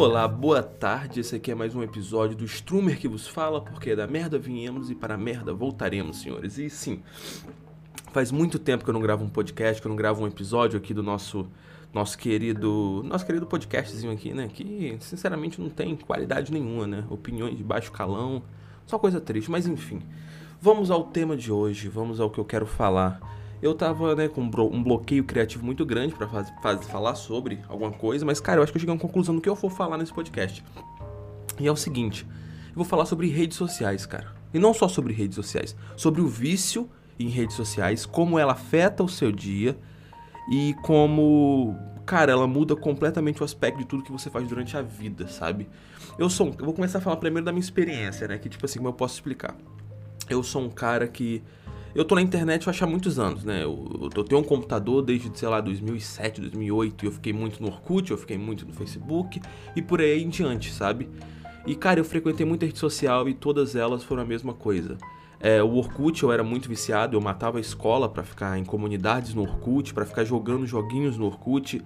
Olá, boa tarde. Esse aqui é mais um episódio do Strumer que vos fala, porque da merda viemos e para a merda voltaremos, senhores. E sim, faz muito tempo que eu não gravo um podcast, que eu não gravo um episódio aqui do nosso nosso querido, nosso querido podcastzinho aqui, né, que sinceramente não tem qualidade nenhuma, né? Opiniões de baixo calão, só coisa triste, mas enfim. Vamos ao tema de hoje, vamos ao que eu quero falar eu tava, né, com um bloqueio criativo muito grande para falar sobre alguma coisa, mas, cara, eu acho que eu cheguei a uma conclusão do que eu for falar nesse podcast. E é o seguinte: eu vou falar sobre redes sociais, cara. E não só sobre redes sociais, sobre o vício em redes sociais, como ela afeta o seu dia e como, cara, ela muda completamente o aspecto de tudo que você faz durante a vida, sabe? Eu sou, eu vou começar a falar primeiro da minha experiência, né, que tipo assim, como eu posso explicar. Eu sou um cara que eu tô na internet acho há muitos anos, né? Eu, eu tenho um computador desde, sei lá, 2007, 2008. E eu fiquei muito no Orkut, eu fiquei muito no Facebook e por aí em diante, sabe? E, cara, eu frequentei muita rede social e todas elas foram a mesma coisa. É, o Orkut eu era muito viciado, eu matava a escola para ficar em comunidades no Orkut, para ficar jogando joguinhos no Orkut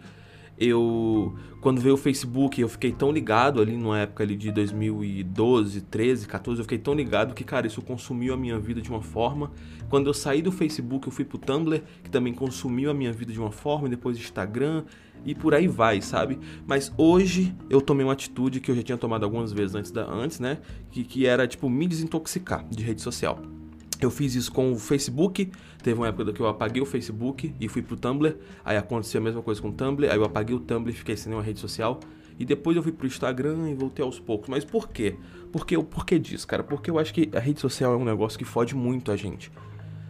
eu quando veio o Facebook, eu fiquei tão ligado ali numa época ali de 2012, 13, 14, eu fiquei tão ligado que, cara, isso consumiu a minha vida de uma forma. Quando eu saí do Facebook, eu fui pro Tumblr, que também consumiu a minha vida de uma forma, e depois Instagram e por aí vai, sabe? Mas hoje eu tomei uma atitude que eu já tinha tomado algumas vezes antes da antes, né? Que, que era tipo me desintoxicar de rede social. Eu fiz isso com o Facebook. Teve uma época que eu apaguei o Facebook e fui pro Tumblr. Aí aconteceu a mesma coisa com o Tumblr. Aí eu apaguei o Tumblr e fiquei sem nenhuma rede social. E depois eu fui pro Instagram e voltei aos poucos. Mas por quê? Porque o porquê disso, cara? Porque eu acho que a rede social é um negócio que fode muito a gente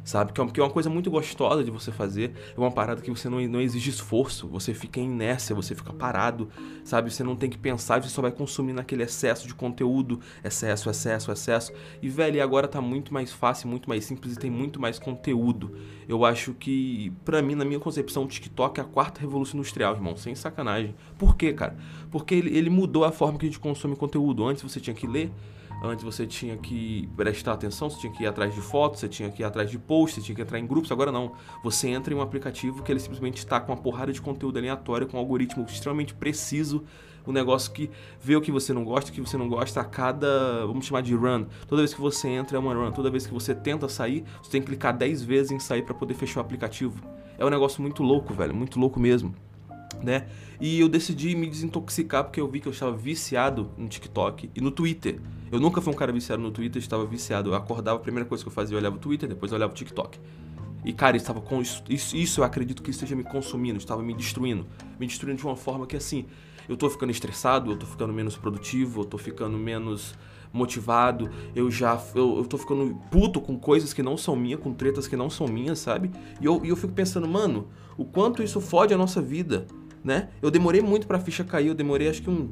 sabe? Que é uma coisa muito gostosa de você fazer, é uma parada que você não, não exige esforço, você fica inércia, você fica parado, sabe? Você não tem que pensar, você só vai consumir naquele excesso de conteúdo, excesso, excesso, excesso. E, velho, agora tá muito mais fácil, muito mais simples e tem muito mais conteúdo. Eu acho que, para mim, na minha concepção, o TikTok é a quarta revolução industrial, irmão, sem sacanagem. Por quê, cara? Porque ele, ele mudou a forma que a gente consome conteúdo. Antes você tinha que ler, Antes você tinha que prestar atenção, você tinha que ir atrás de fotos, você tinha que ir atrás de posts, você tinha que entrar em grupos. Agora não. Você entra em um aplicativo que ele simplesmente está com uma porrada de conteúdo aleatório, com um algoritmo extremamente preciso. Um negócio que vê o que você não gosta, o que você não gosta a cada, vamos chamar de run. Toda vez que você entra é uma run. Toda vez que você tenta sair, você tem que clicar 10 vezes em sair para poder fechar o aplicativo. É um negócio muito louco, velho, muito louco mesmo né? E eu decidi me desintoxicar porque eu vi que eu estava viciado no TikTok e no Twitter. Eu nunca fui um cara viciado no Twitter, estava viciado. Eu acordava, a primeira coisa que eu fazia, eu olhava o Twitter, depois eu olhava o TikTok. E, cara, estava com isso, isso eu acredito que esteja me consumindo, estava me destruindo. Me destruindo de uma forma que, assim, eu tô ficando estressado, eu tô ficando menos produtivo, eu tô ficando menos motivado, eu já eu, eu tô ficando puto com coisas que não são minhas, com tretas que não são minhas, sabe? E eu, e eu fico pensando, mano, o quanto isso fode a nossa vida né? Eu demorei muito pra ficha cair, eu demorei acho que um.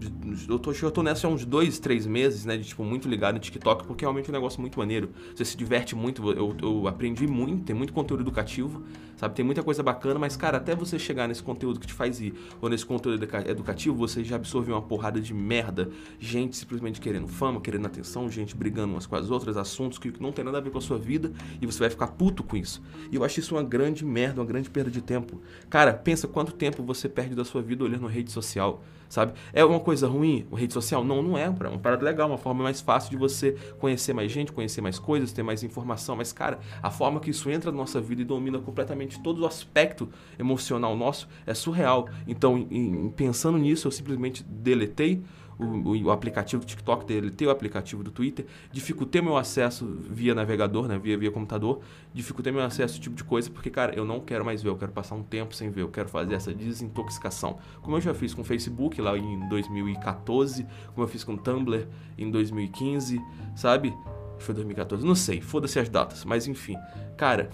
Eu tô, eu tô nessa há uns dois, três meses, né? De tipo, muito ligado no TikTok, porque é realmente um negócio muito maneiro. Você se diverte muito, eu, eu aprendi muito, tem muito conteúdo educativo, sabe? Tem muita coisa bacana, mas, cara, até você chegar nesse conteúdo que te faz ir, ou nesse conteúdo educativo, você já absorveu uma porrada de merda. Gente simplesmente querendo fama, querendo atenção, gente brigando umas com as outras, assuntos que não tem nada a ver com a sua vida, e você vai ficar puto com isso. E eu acho isso uma grande merda, uma grande perda de tempo. Cara, pensa quanto tempo você perde da sua vida olhando rede social, sabe? É uma coisa ruim, rede social? Não, não é. É uma parada legal, uma forma mais fácil de você conhecer mais gente, conhecer mais coisas, ter mais informação. Mas, cara, a forma que isso entra na nossa vida e domina completamente todo o aspecto emocional nosso é surreal. Então, em, em, pensando nisso, eu simplesmente deletei o, o, aplicativo TikTok, deletei o aplicativo do Twitter, dificultei meu acesso via navegador, né, via, via computador, dificultei meu acesso a esse tipo de coisa, porque, cara, eu não quero mais ver, eu quero passar um tempo sem ver, eu quero fazer essa desintoxicação. Como eu já fiz com o Facebook lá em 2014, como eu fiz com o Tumblr em 2015, sabe? Foi 2014, não sei, foda-se as datas, mas enfim. Cara,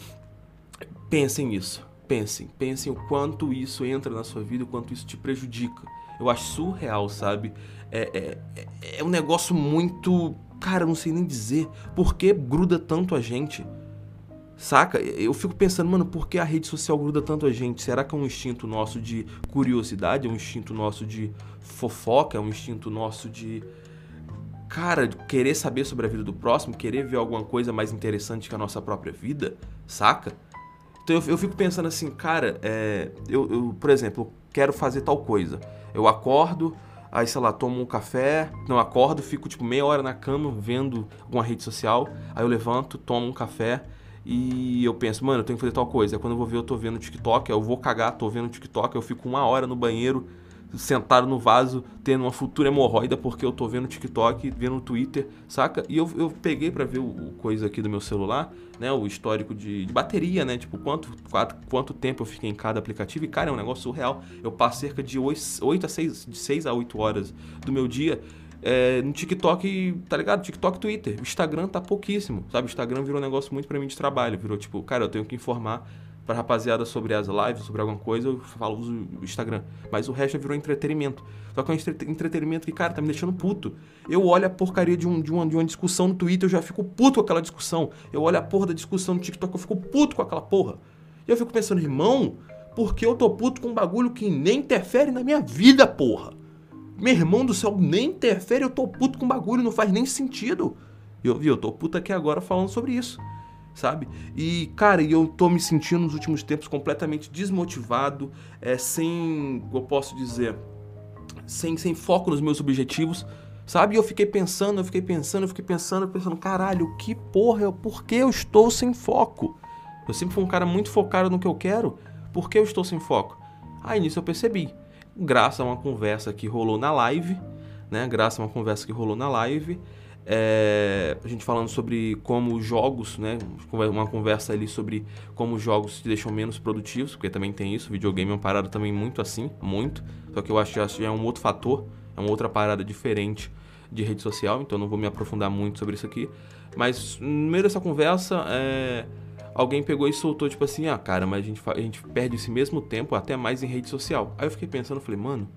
pensem nisso. Pensem, pensem o quanto isso entra na sua vida, o quanto isso te prejudica. Eu acho surreal, sabe? É, é, é um negócio muito. Cara, eu não sei nem dizer por que gruda tanto a gente. Saca? Eu fico pensando, mano, por que a rede social gruda tanto a gente? Será que é um instinto nosso de curiosidade? É um instinto nosso de fofoca? É um instinto nosso de. Cara, querer saber sobre a vida do próximo? Querer ver alguma coisa mais interessante que a nossa própria vida? Saca? Então eu, eu fico pensando assim, cara, é, eu, eu, por exemplo, quero fazer tal coisa. Eu acordo, Aí, sei lá, tomo um café, não acordo, fico tipo meia hora na cama vendo alguma rede social. Aí eu levanto, tomo um café e eu penso, mano, eu tenho que fazer tal coisa. Aí quando eu vou ver, eu tô vendo TikTok, eu vou cagar, tô vendo TikTok, eu fico uma hora no banheiro sentado no vaso, tendo uma futura hemorroida porque eu tô vendo TikTok, vendo Twitter, saca? E eu, eu peguei para ver o, o, coisa aqui do meu celular, né? O histórico de, de, bateria, né? Tipo, quanto, quanto, quanto tempo eu fiquei em cada aplicativo. E, cara, é um negócio surreal. Eu passo cerca de 8, 8 a 6, de 6 a 8 horas do meu dia é, no TikTok, tá ligado? TikTok, Twitter. O Instagram tá pouquíssimo, sabe? O Instagram virou um negócio muito para mim de trabalho. Virou tipo, cara, eu tenho que informar pra rapaziada sobre as lives, sobre alguma coisa, eu falo, uso o Instagram. Mas o resto virou entretenimento. Só que é um entretenimento que, cara, tá me deixando puto. Eu olho a porcaria de, um, de, uma, de uma discussão no Twitter, eu já fico puto com aquela discussão. Eu olho a porra da discussão no TikTok, eu fico puto com aquela porra. E eu fico pensando, irmão, por que eu tô puto com um bagulho que nem interfere na minha vida, porra? Meu irmão do céu, nem interfere, eu tô puto com um bagulho, não faz nem sentido. E eu vi, eu tô puto aqui agora falando sobre isso sabe? E, cara, eu tô me sentindo nos últimos tempos completamente desmotivado, é, sem, eu posso dizer, sem, sem foco nos meus objetivos, sabe? E eu fiquei pensando, eu fiquei pensando, eu fiquei pensando, pensando, caralho, que porra, por que eu estou sem foco? Eu sempre fui um cara muito focado no que eu quero, por que eu estou sem foco? Aí nisso eu percebi, graças a uma conversa que rolou na live, né? Graças a uma conversa que rolou na live, é, a gente falando sobre como jogos, né? Uma conversa ali sobre como os jogos te deixam menos produtivos, porque também tem isso. Videogame é uma parada também muito assim, muito. Só que eu acho que é um outro fator, é uma outra parada diferente de rede social, então não vou me aprofundar muito sobre isso aqui. Mas no meio dessa conversa, é, alguém pegou e soltou, tipo assim, ah, cara, mas a gente, a gente perde esse mesmo tempo até mais em rede social. Aí eu fiquei pensando, falei, mano,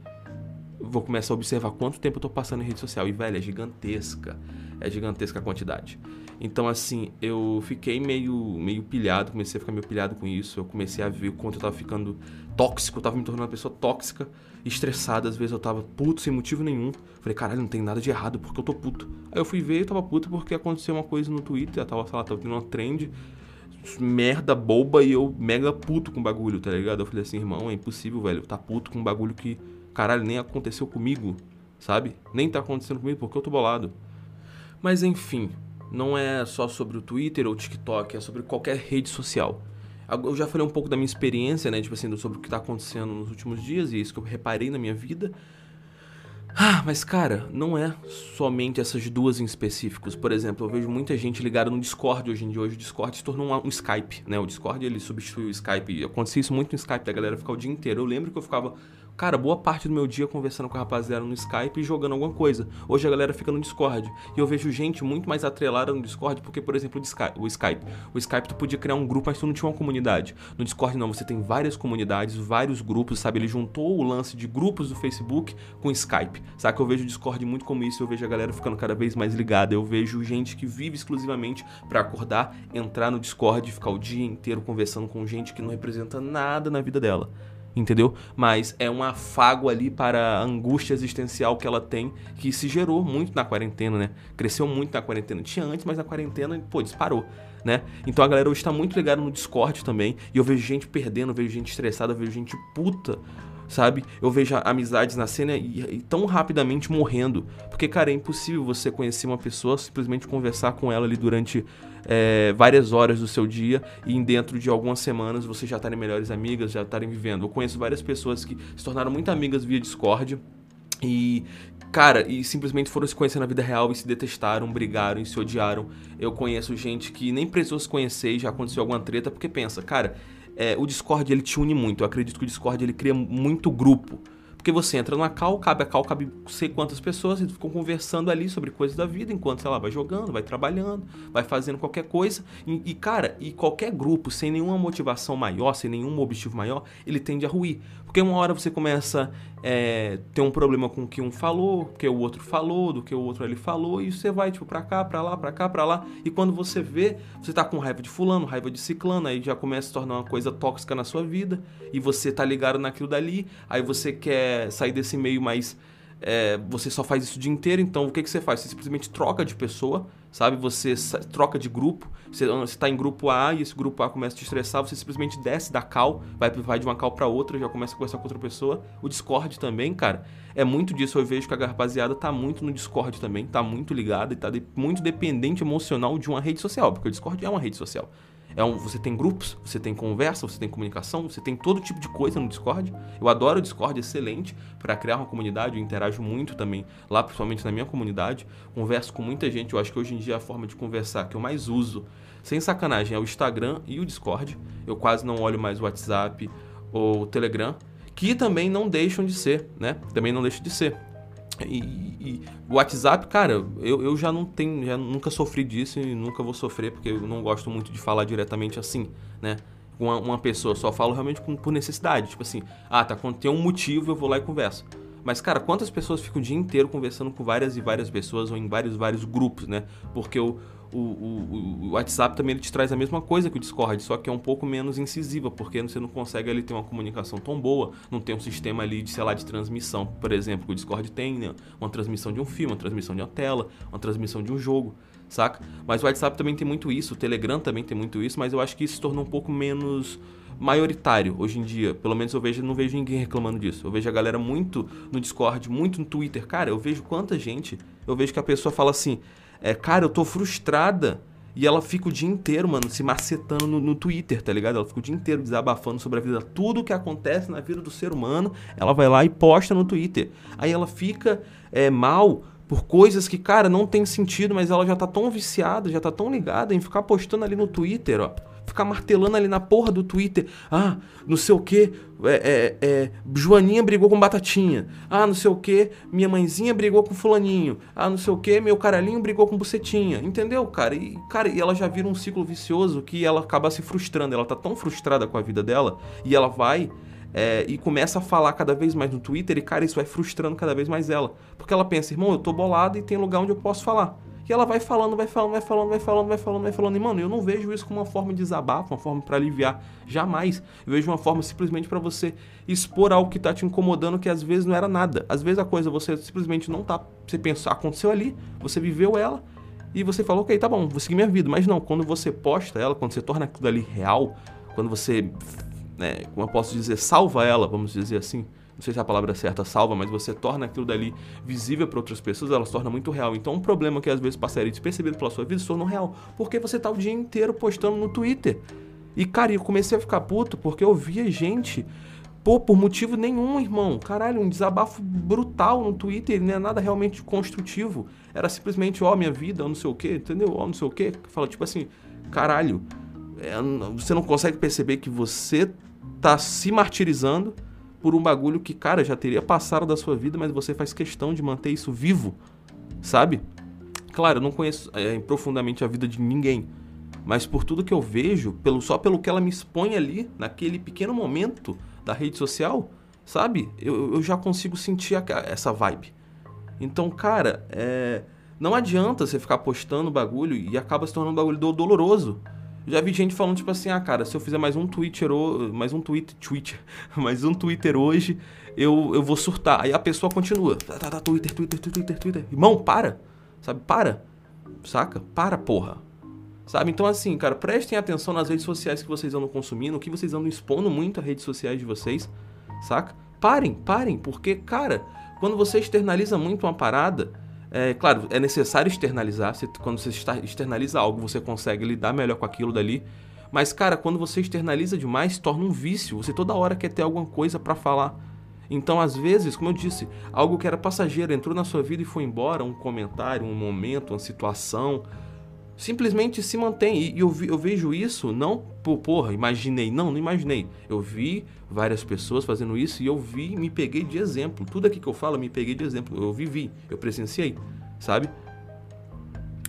vou começar a observar quanto tempo eu tô passando em rede social. E, velho, é gigantesca. É gigantesca a quantidade. Então, assim, eu fiquei meio, meio pilhado, comecei a ficar meio pilhado com isso. Eu comecei a ver o quanto eu tava ficando tóxico, eu tava me tornando uma pessoa tóxica, estressada. Às vezes eu tava puto sem motivo nenhum. Falei, caralho, não tem nada de errado porque eu tô puto. Aí eu fui ver e tava puto porque aconteceu uma coisa no Twitter, tava, sei lá, tava tendo uma trend merda boba e eu mega puto com o bagulho, tá ligado? Eu falei assim, irmão, é impossível, velho, tá puto com um bagulho que caralho, nem aconteceu comigo, sabe? Nem tá acontecendo comigo porque eu tô bolado. Mas enfim, não é só sobre o Twitter ou o TikTok, é sobre qualquer rede social. Eu já falei um pouco da minha experiência, né? Tipo assim, sobre o que tá acontecendo nos últimos dias e é isso que eu reparei na minha vida. Ah, mas cara, não é somente essas duas em específicos. Por exemplo, eu vejo muita gente ligada no Discord hoje em dia. Hoje o Discord se tornou um, Skype, né? O Discord ele substituiu o Skype. Acontecia isso muito no Skype, a galera ficava o dia inteiro. Eu lembro que eu ficava cara, boa parte do meu dia conversando com a rapaziada no Skype e jogando alguma coisa. Hoje a galera fica no Discord. E eu vejo gente muito mais atrelada no Discord, porque, por exemplo, o Skype. O Skype tu podia criar um grupo, mas tu não tinha uma comunidade. No Discord não, você tem várias comunidades, vários grupos, sabe? Ele juntou o lance de grupos do Facebook com o Skype. Sabe que eu vejo o Discord muito como isso, eu vejo a galera ficando cada vez mais ligada. Eu vejo gente que vive exclusivamente para acordar, entrar no Discord e ficar o dia inteiro conversando com gente que não representa nada na vida dela entendeu? Mas é um afago ali para a angústia existencial que ela tem, que se gerou muito na quarentena, né? Cresceu muito na quarentena. Tinha antes, mas na quarentena, pô, disparou, né? Então a galera hoje está muito ligada no Discord também, e eu vejo gente perdendo, eu vejo gente estressada, eu vejo gente puta sabe? Eu vejo amizades nascendo e, e, tão rapidamente morrendo. Porque, cara, é impossível você conhecer uma pessoa, simplesmente conversar com ela ali durante é, várias horas do seu dia e dentro de algumas semanas você já estarem melhores amigas, já estarem vivendo. Eu conheço várias pessoas que se tornaram muito amigas via Discord e cara, e simplesmente foram se conhecer na vida real e se detestaram, brigaram e se odiaram. Eu conheço gente que nem precisou se conhecer e já aconteceu alguma treta porque pensa, cara, é, o Discord ele te une muito. Eu acredito que o Discord ele cria muito grupo. Porque você entra numa call, cabe a call, cabe sei quantas pessoas, e ficam conversando ali sobre coisas da vida, enquanto, sei lá, vai jogando, vai trabalhando, vai fazendo qualquer coisa. E, e, cara, e qualquer grupo, sem nenhuma motivação maior, sem nenhum objetivo maior, ele tende a ruir. Porque uma hora você começa a é, ter um problema com o que um falou, que o outro falou, do que o outro ali falou, e você vai, tipo, pra cá, pra lá, pra cá, pra lá. E quando você vê, você tá com raiva de fulano, raiva de ciclano, aí já começa a se tornar uma coisa tóxica na sua vida, e você tá ligado naquilo dali, aí você quer sair desse meio mais é, você só faz isso o dia inteiro, então o que, que você faz? Você simplesmente troca de pessoa, sabe? Você troca de grupo, você está em grupo A e esse grupo A começa a te estressar, você simplesmente desce da cal, vai, vai de uma cal para outra, já começa a conversar com outra pessoa. O Discord também, cara, é muito disso. Eu vejo que a rapaziada tá muito no Discord também, tá muito ligada e tá de, muito dependente emocional de uma rede social, porque o Discord é uma rede social. É um, você tem grupos, você tem conversa, você tem comunicação, você tem todo tipo de coisa no Discord. Eu adoro o Discord, excelente para criar uma comunidade, eu interajo muito também lá, principalmente na minha comunidade. Converso com muita gente, eu acho que hoje em dia a forma de conversar que eu mais uso, sem sacanagem, é o Instagram e o Discord. Eu quase não olho mais o WhatsApp ou o Telegram, que também não deixam de ser, né? Também não deixam de ser. E, e, WhatsApp, cara, eu, eu já não tenho, já nunca sofri disso e nunca vou sofrer, porque eu não gosto muito de falar diretamente assim, né? Uma, uma pessoa, só falo realmente por, por necessidade. Tipo assim, ah, tá, quando tem um motivo eu vou lá e converso. Mas, cara, quantas pessoas ficam o dia inteiro conversando com várias e várias pessoas ou em vários vários grupos, né? Porque o, o, o, o, WhatsApp também ele te traz a mesma coisa que o Discord, só que é um pouco menos incisiva, porque você não consegue ali ter uma comunicação tão boa, não tem um sistema ali de, sei lá, de transmissão, por exemplo, que o Discord tem, né? Uma transmissão de um filme, uma transmissão de uma tela, uma transmissão de um jogo, saca? Mas o WhatsApp também tem muito isso, o Telegram também tem muito isso, mas eu acho que isso se tornou um pouco menos maioritário hoje em dia. Pelo menos eu vejo, não vejo ninguém reclamando disso. Eu vejo a galera muito no Discord, muito no Twitter. Cara, eu vejo quanta gente, eu vejo que a pessoa fala assim: é, cara, eu tô frustrada. E ela fica o dia inteiro, mano, se macetando no, no, Twitter, tá ligado? Ela fica o dia inteiro desabafando sobre a vida, tudo que acontece na vida do ser humano, ela vai lá e posta no Twitter. Aí ela fica é, mal por coisas que, cara, não tem sentido, mas ela já tá tão viciada, já tá tão ligada em ficar postando ali no Twitter, ó ficar martelando ali na porra do Twitter. Ah, não sei o que, é, é, é, Joaninha brigou com Batatinha. Ah, não sei o que, minha mãezinha brigou com Fulaninho. Ah, não sei o que, meu caralhinho brigou com Bucetinha. Entendeu, cara? E, cara, e ela já vira um ciclo vicioso que ela acaba se frustrando. Ela tá tão frustrada com a vida dela e ela vai. É, e começa a falar cada vez mais no Twitter e, cara, isso vai frustrando cada vez mais ela. Porque ela pensa, irmão, eu tô bolado e tem lugar onde eu posso falar. E ela vai falando, vai falando, vai falando, vai falando, vai falando, vai falando. E, mano, eu não vejo isso como uma forma de desabafo, uma forma para aliviar. Jamais. Eu vejo uma forma simplesmente para você expor algo que tá te incomodando, que às vezes não era nada. Às vezes a coisa você simplesmente não tá. Você pensou, aconteceu ali, você viveu ela. E você falou, ok, tá bom, vou seguir minha vida. Mas não, quando você posta ela, quando você torna aquilo ali real, quando você, né, como eu posso dizer, salva ela, vamos dizer assim, não sei se a palavra certa salva, mas você torna aquilo dali visível para outras pessoas, ela se torna muito real. Então, um problema que às vezes passaria despercebido pela sua vida se tornou real, porque você tá o dia inteiro postando no Twitter. E, cara, eu comecei a ficar puto porque eu via gente Pô, por motivo nenhum, irmão. Caralho, um desabafo brutal no Twitter, não é nada realmente construtivo. Era simplesmente, ó, oh, minha vida, não sei o quê, entendeu? Ó, oh, não sei o quê. Fala, tipo assim, caralho, é, você não consegue perceber que você tá se martirizando por um bagulho que, cara, já teria passado da sua vida, mas você faz questão de manter isso vivo, sabe? Claro, eu não conheço é, profundamente a vida de ninguém, mas por tudo que eu vejo, pelo só pelo que ela me expõe ali, naquele pequeno momento da rede social, sabe? Eu, eu já consigo sentir a, essa vibe. Então, cara, é, não adianta você ficar postando bagulho e acaba se tornando um bagulho doloroso. Já vi gente falando, tipo assim, ah, cara, se eu fizer mais um Twitter, mais um tweet, Twitter, mais um Twitter hoje, eu, eu vou surtar. Aí a pessoa continua. Tá, tá, tá, Twitter, Twitter, Twitter, Twitter. Irmão, para. Sabe, para. Saca? Para, porra. Sabe? Então, assim, cara, prestem atenção nas redes sociais que vocês andam consumindo, o que vocês andam expondo muito às redes sociais de vocês, saca? Parem, parem, porque, cara, quando você externaliza muito uma parada, é, claro, é necessário externalizar. Você, quando você externaliza algo, você consegue lidar melhor com aquilo dali. Mas, cara, quando você externaliza demais, torna um vício. Você toda hora quer ter alguma coisa para falar. Então, às vezes, como eu disse, algo que era passageiro entrou na sua vida e foi embora, um comentário, um momento, uma situação, simplesmente se mantém. E eu, vi, eu vejo isso não por, porra, imaginei. Não, não imaginei. Eu vi várias pessoas fazendo isso e eu vi, me peguei de exemplo. Tudo aqui que eu falo, me peguei de exemplo. Eu vivi, eu presenciei, sabe?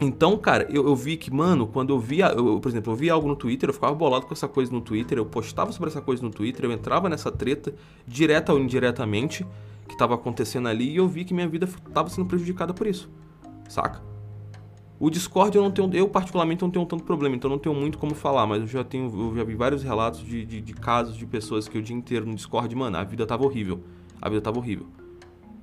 Então, cara, eu, eu vi que, mano, quando eu via, eu, por exemplo, eu via algo no Twitter, eu ficava bolado com essa coisa no Twitter, eu postava sobre essa coisa no Twitter, eu entrava nessa treta, direta ou indiretamente, que tava acontecendo ali, e eu vi que minha vida tava sendo prejudicada por isso, saca? O Discord eu não tenho, eu particularmente não tenho tanto problema, então não tenho muito como falar, mas eu já tenho, eu já vi vários relatos de, de, de casos de pessoas que o dia inteiro no Discord, mano, a vida tava horrível. A vida tava horrível.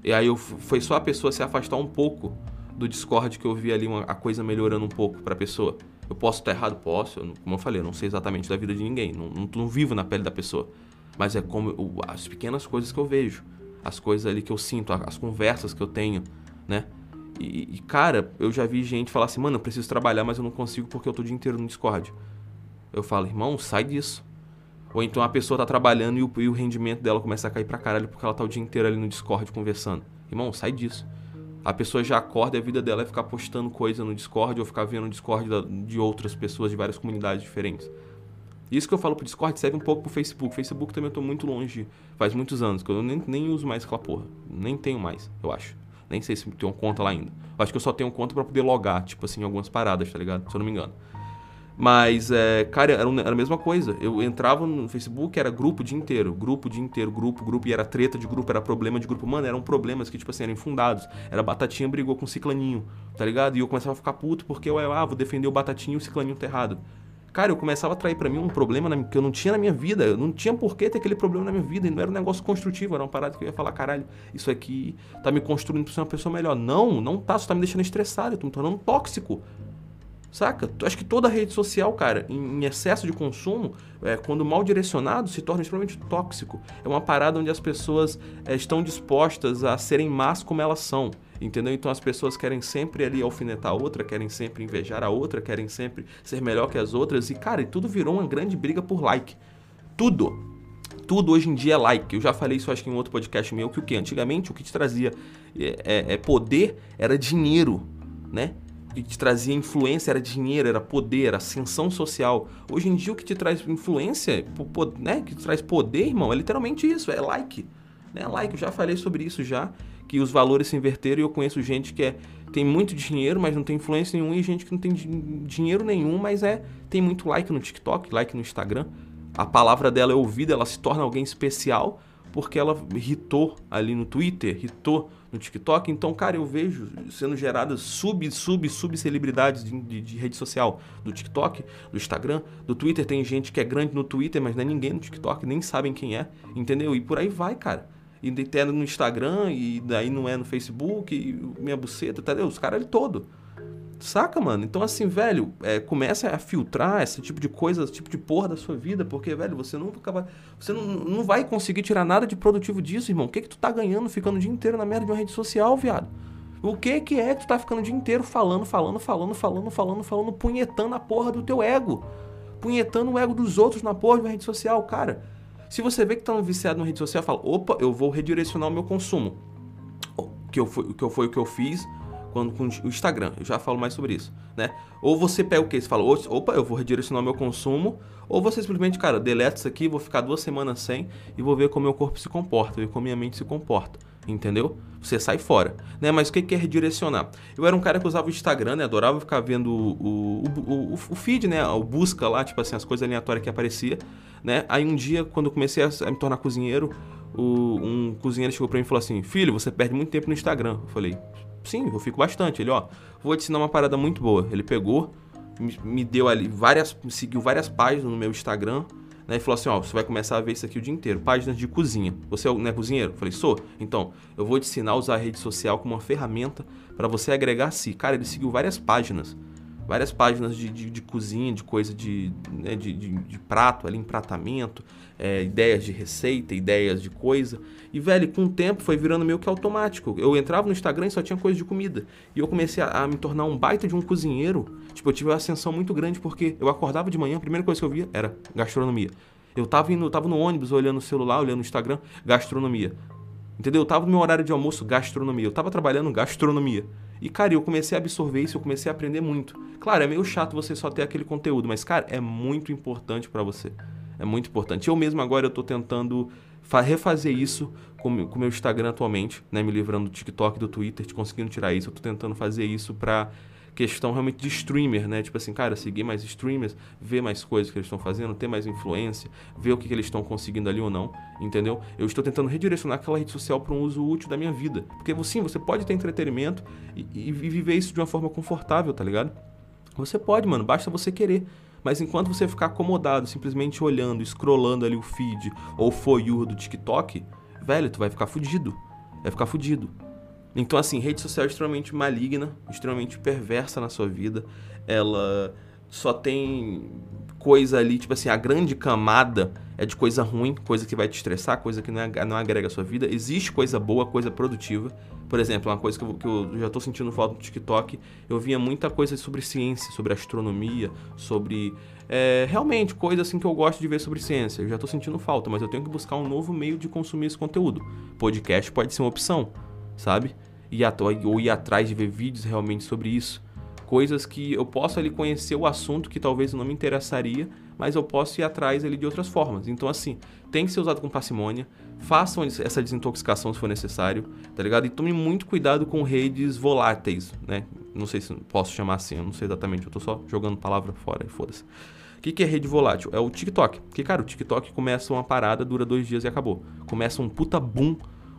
E aí eu, foi só a pessoa se afastar um pouco do Discord que eu vi ali uma, a coisa melhorando um pouco pra pessoa. Eu posso estar errado? Posso. Eu, como eu falei, eu não sei exatamente da vida de ninguém. Não, não, não vivo na pele da pessoa. Mas é como eu, as pequenas coisas que eu vejo. As coisas ali que eu sinto, as conversas que eu tenho, né? E, e, cara, eu já vi gente falar assim, mano, eu preciso trabalhar, mas eu não consigo porque eu tô o dia inteiro no Discord. Eu falo, irmão, sai disso. Ou então a pessoa tá trabalhando e o, e o rendimento dela começa a cair pra caralho porque ela tá o dia inteiro ali no Discord conversando. Irmão, sai disso. A pessoa já acorda e a vida dela é ficar postando coisa no Discord ou ficar vendo o Discord de outras pessoas de várias comunidades diferentes. Isso que eu falo pro Discord serve um pouco pro Facebook. Facebook também eu tô muito longe, faz muitos anos, que eu nem, nem uso mais aquela porra. Nem tenho mais, eu acho. Nem sei se tenho conta lá ainda. Acho que eu só tenho conta para poder logar, tipo assim, algumas paradas, tá ligado? Se eu não me engano. Mas, é, cara, era, era, a mesma coisa. Eu entrava no Facebook, era grupo o dia inteiro. Grupo o dia inteiro, grupo, grupo. E era treta de grupo, era problema de grupo. Mano, eram problemas que, tipo assim, eram infundados. Era Batatinha brigou com o Ciclaninho, tá ligado? E eu começava a ficar puto porque eu, ah, vou defender o Batatinha e o Ciclaninho tá errado. Cara, eu começava a trair para mim um problema que eu não tinha na minha vida. Eu não tinha por que ter aquele problema na minha vida. E não era um negócio construtivo, era uma parada que eu ia falar, caralho, isso aqui tá me construindo pra ser uma pessoa melhor. Não, não tá, isso tá me deixando estressado, eu tô me tornando tóxico. Saca? Acho que toda rede social, cara, em, excesso de consumo, é, quando mal direcionado, se torna extremamente tóxico. É uma parada onde as pessoas é, estão dispostas a serem más como elas são. Entendeu? Então as pessoas querem sempre ali alfinetar a outra, querem sempre invejar a outra, querem sempre ser melhor que as outras. E, cara, e tudo virou uma grande briga por like. Tudo. Tudo hoje em dia é like. Eu já falei isso acho que em outro podcast meu, que o que? Antigamente o que te trazia é, é, é poder era dinheiro, né? O que te trazia influência era dinheiro, era poder, era ascensão social. Hoje em dia o que te traz influência, né? Que te traz poder, irmão, é literalmente isso, é like. Né? Like, eu já falei sobre isso já que os valores se inverteram e eu conheço gente que é, tem muito dinheiro, mas não tem influência nenhuma, e gente que não tem dinheiro nenhum, mas é tem muito like no TikTok, like no Instagram. A palavra dela é ouvida, ela se torna alguém especial porque ela hitou ali no Twitter, hitou no TikTok. Então, cara, eu vejo sendo geradas sub, sub, sub celebridades de, de, de, rede social, do TikTok, do Instagram, do Twitter. Tem gente que é grande no Twitter, mas não é ninguém no TikTok, nem sabem quem é, entendeu? E por aí vai, cara e até no Instagram, e daí não é no Facebook, e minha buceta, tá, os caras todo. Saca, mano? Então, assim, velho, é, começa a filtrar esse tipo de coisa, esse tipo de porra da sua vida, porque, velho, você não acaba. Você não, não vai conseguir tirar nada de produtivo disso, irmão. O que que tu tá ganhando ficando o dia inteiro na merda de uma rede social, viado? O que que é que tu tá ficando o dia inteiro falando, falando, falando, falando, falando, falando, punhetando a porra do teu ego? Punhetando o ego dos outros na porra de uma rede social, cara. Se você vê que está viciado na rede social, fala, opa, eu vou redirecionar o meu consumo. O que, eu, foi, que foi o que eu fiz quando com o Instagram. Eu já falo mais sobre isso, né? Ou você pega o que? Você fala, opa, eu vou redirecionar o meu consumo. Ou você simplesmente, cara, deleta isso aqui, vou ficar duas semanas sem e vou ver como meu corpo se comporta, ver como minha mente se comporta entendeu? Você sai fora, né? Mas o que é redirecionar? Eu era um cara que usava o Instagram, né? Adorava ficar vendo o, o, o, o feed, né? O busca lá, tipo assim, as coisas aleatórias que aparecia, né? Aí um dia, quando eu comecei a, me tornar cozinheiro, o, um cozinheiro chegou pra mim e falou assim, filho, você perde muito tempo no Instagram. Eu falei, sim, eu fico bastante. Ele, ó, vou te ensinar uma parada muito boa. Ele pegou, me, me deu ali várias, seguiu várias páginas no meu Instagram, né, e falou assim: ó, você vai começar a ver isso aqui o dia inteiro. Páginas de cozinha. Você não é cozinheiro? Eu falei: sou. Então, eu vou te ensinar a usar a rede social como uma ferramenta para você agregar a si. Cara, ele seguiu várias páginas. Várias páginas de, de, de cozinha, de coisa de, né, de, de, de, prato, ali, empratamento, é, ideias de receita, ideias de coisa. E, velho, com o tempo foi virando meio que automático. Eu entrava no Instagram e só tinha coisa de comida. E eu comecei a, a me tornar um baita de um cozinheiro Tipo, eu tive uma ascensão muito grande porque eu acordava de manhã, a primeira coisa que eu via era gastronomia. Eu tava, indo, tava no ônibus, olhando o celular, olhando o Instagram, gastronomia. Entendeu? Eu tava no meu horário de almoço, gastronomia. Eu tava trabalhando gastronomia. E, cara, eu comecei a absorver isso, eu comecei a aprender muito. Claro, é meio chato você só ter aquele conteúdo, mas, cara, é muito importante para você. É muito importante. Eu mesmo agora eu tô tentando refazer isso com o meu Instagram atualmente, né? Me livrando do TikTok, do Twitter, conseguindo tirar isso. Eu tô tentando fazer isso pra questão realmente de streamer, né? Tipo assim, cara, seguir mais streamers, ver mais coisas que eles estão fazendo, ter mais influência, ver o que, que eles estão conseguindo ali ou não, entendeu? Eu estou tentando redirecionar aquela rede social para um uso útil da minha vida. Porque sim, você pode ter entretenimento e, e viver isso de uma forma confortável, tá ligado? Você pode, mano, basta você querer. Mas enquanto você ficar acomodado, simplesmente olhando, scrollando ali o feed ou for you do TikTok, velho, tu vai ficar fudido. vai ficar fudido. Então, assim, rede social é extremamente maligna, extremamente perversa na sua vida. Ela só tem coisa ali, tipo assim, a grande camada é de coisa ruim, coisa que vai te estressar, coisa que não, é, não agrega a sua vida. Existe coisa boa, coisa produtiva. Por exemplo, uma coisa que eu, que eu já estou sentindo falta no TikTok, eu via muita coisa sobre ciência, sobre astronomia, sobre é, realmente coisa assim que eu gosto de ver sobre ciência. Eu já estou sentindo falta, mas eu tenho que buscar um novo meio de consumir esse conteúdo. Podcast pode ser uma opção, sabe? E, ou ir atrás de ver vídeos realmente sobre isso coisas que eu posso ali conhecer o assunto que talvez não me interessaria, mas eu posso ir atrás ali de outras formas. Então, assim, tem que ser usado com parcimônia, façam essa desintoxicação se for necessário, tá ligado? E tome muito cuidado com redes voláteis, né? Não sei se posso chamar assim, eu não sei exatamente, eu tô só jogando palavra fora e foda-se. O que, que é rede volátil? É o TikTok. Porque, cara, o TikTok começa uma parada, dura dois dias e acabou. Começa um puta boom,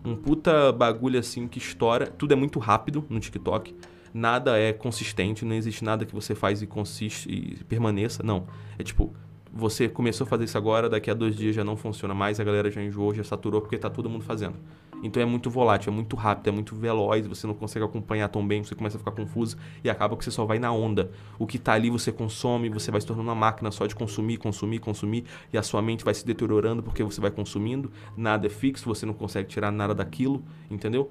um puta bagulho assim que estoura. Tudo é muito rápido no TikTok nada é consistente, não existe nada que você faz e consiste e permaneça. Não. É tipo, você começou a fazer isso agora, daqui a dois dias já não funciona mais, a galera já enjoou, já saturou, porque tá todo mundo fazendo. Então é muito volátil, é muito rápido, é muito veloz, você não consegue acompanhar tão bem, você começa a ficar confuso e acaba que você só vai na onda. O que tá ali você consome, você vai se tornando uma máquina só de consumir, consumir, consumir, e a sua mente vai se deteriorando porque você vai consumindo, nada é fixo, você não consegue tirar nada daquilo, entendeu?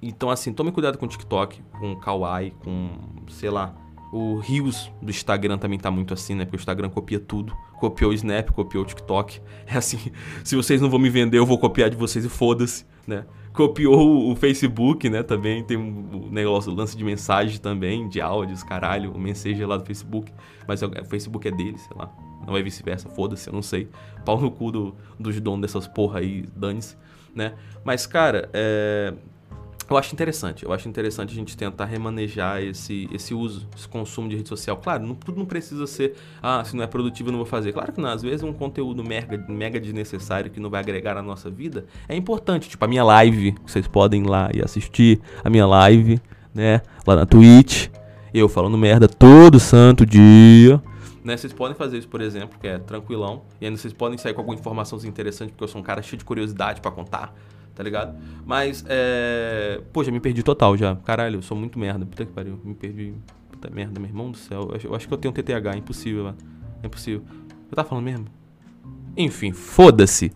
Então, assim, tome cuidado com o TikTok, com o Kawaii, com, sei lá, o Rios do Instagram também tá muito assim, né? Porque o Instagram copia tudo. Copiou o Snap, copiou o TikTok. É assim, se vocês não vão me vender, eu vou copiar de vocês e foda-se, né? Copiou o Facebook, né? Também tem um negócio, lance de mensagem também, de áudios, caralho, o Messenger lá do Facebook. Mas o Facebook é dele, sei lá. Não é vice-versa, foda-se, eu não sei. Pau no cu do, dos donos dessas porra aí, dane-se, né? Mas, cara, é eu acho interessante, eu acho interessante a gente tentar remanejar esse, esse uso, esse consumo de rede social. Claro, não, tudo não precisa ser, ah, se não é produtivo eu não vou fazer. Claro que não, às vezes um conteúdo mega, mega desnecessário que não vai agregar na nossa vida é importante. Tipo a minha live, vocês podem ir lá e assistir a minha live, né, lá na Twitch, eu falando merda todo santo dia. Né, vocês podem fazer isso, por exemplo, que é tranquilão, e ainda vocês podem sair com alguma informação interessante, porque eu sou um cara cheio de curiosidade para contar tá ligado? Mas, é. Poxa, me perdi total já. Caralho, eu sou muito merda. Puta que pariu. Me perdi. Puta merda, meu irmão do céu. Eu acho que eu tenho TTH. É impossível, mano. É impossível. Eu tava falando mesmo? Enfim, foda-se.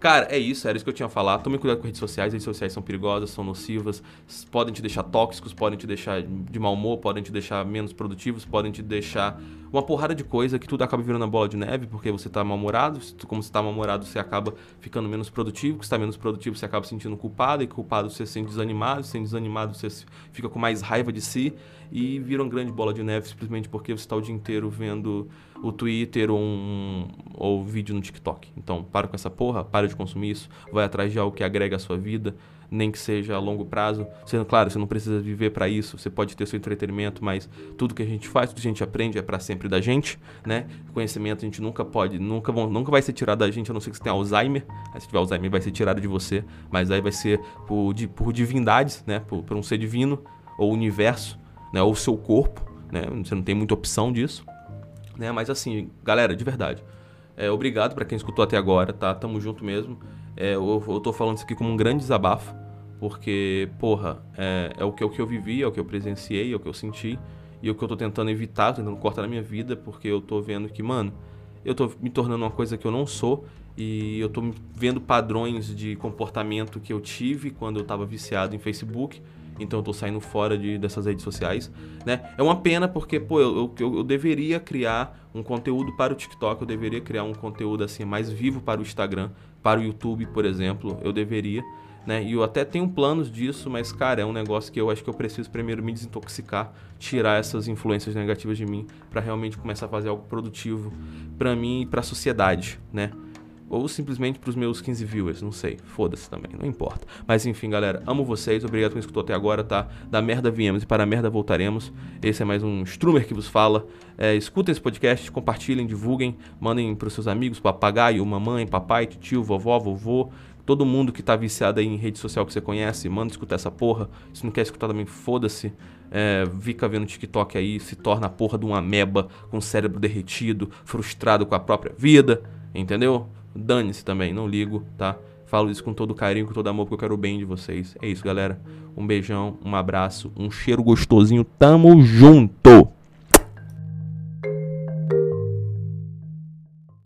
Cara, é isso, era isso que eu tinha a falar. Tome cuidado com redes sociais, redes sociais são perigosas, são nocivas, podem te deixar tóxicos, podem te deixar de mau humor, podem te deixar menos produtivos, podem te deixar uma porrada de coisa que tudo acaba virando a bola de neve, porque você tá mal-humorado, como você tá mal-humorado, você acaba ficando menos produtivo, que está menos produtivo, você acaba se sentindo culpado, e culpado você se sente desanimado, sendo desanimado você fica com mais raiva de si e vira uma grande bola de neve simplesmente porque você está o dia inteiro vendo o Twitter ou, um, ou vídeo no TikTok. Então, para com essa porra, para de consumir isso, vai atrás de algo que agrega a sua vida, nem que seja a longo prazo. Sendo claro, você não precisa viver para isso, você pode ter seu entretenimento, mas tudo que a gente faz, tudo que a gente aprende é para sempre da gente, né? Conhecimento a gente nunca pode, nunca, nunca vai ser tirado da gente, a não ser que você tenha Alzheimer. Aí, se tiver Alzheimer, vai ser tirado de você, mas aí vai ser por, por divindades, né? Por, por um ser divino ou universo, né? Ou seu corpo, né? Você não tem muita opção disso. Né? Mas assim, galera, de verdade. É, obrigado para quem escutou até agora, tá? Tamo junto mesmo. É, eu, eu tô falando isso aqui como um grande desabafo, porque, porra, é, é o, que, é o que eu vivi, é o que eu presenciei, é o que eu senti, e é o que eu tô tentando evitar, tô tentando cortar na minha vida, porque eu tô vendo que, mano, eu tô me tornando uma coisa que eu não sou, e eu tô vendo padrões de comportamento que eu tive quando eu tava viciado em Facebook, então eu tô saindo fora de, dessas redes sociais, né? É uma pena porque, pô, eu, eu, eu, deveria criar um conteúdo para o TikTok, eu deveria criar um conteúdo assim mais vivo para o Instagram, para o YouTube, por exemplo, eu deveria, né? E eu até tenho planos disso, mas cara, é um negócio que eu acho que eu preciso primeiro me desintoxicar, tirar essas influências negativas de mim para realmente começar a fazer algo produtivo para mim e para a sociedade, né? Ou simplesmente para os meus 15 viewers, não sei. Foda-se também, não importa. Mas enfim, galera, amo vocês. Obrigado por escutou até agora, tá? Da merda viemos e para a merda voltaremos. Esse é mais um Strumer que vos fala. É, escutem esse podcast, compartilhem, divulguem, mandem para os seus amigos, papagaio, mamãe, papai, tio, vovó, vovô. Todo mundo que tá viciado aí em rede social que você conhece, manda escutar essa porra. Se não quer escutar também, foda-se. É, fica vendo TikTok aí, se torna a porra de uma ameba com o cérebro derretido, frustrado com a própria vida, entendeu? Dane-se também, não ligo, tá? Falo isso com todo carinho, com todo amor, porque eu quero o bem de vocês. É isso, galera. Um beijão, um abraço, um cheiro gostosinho. Tamo junto!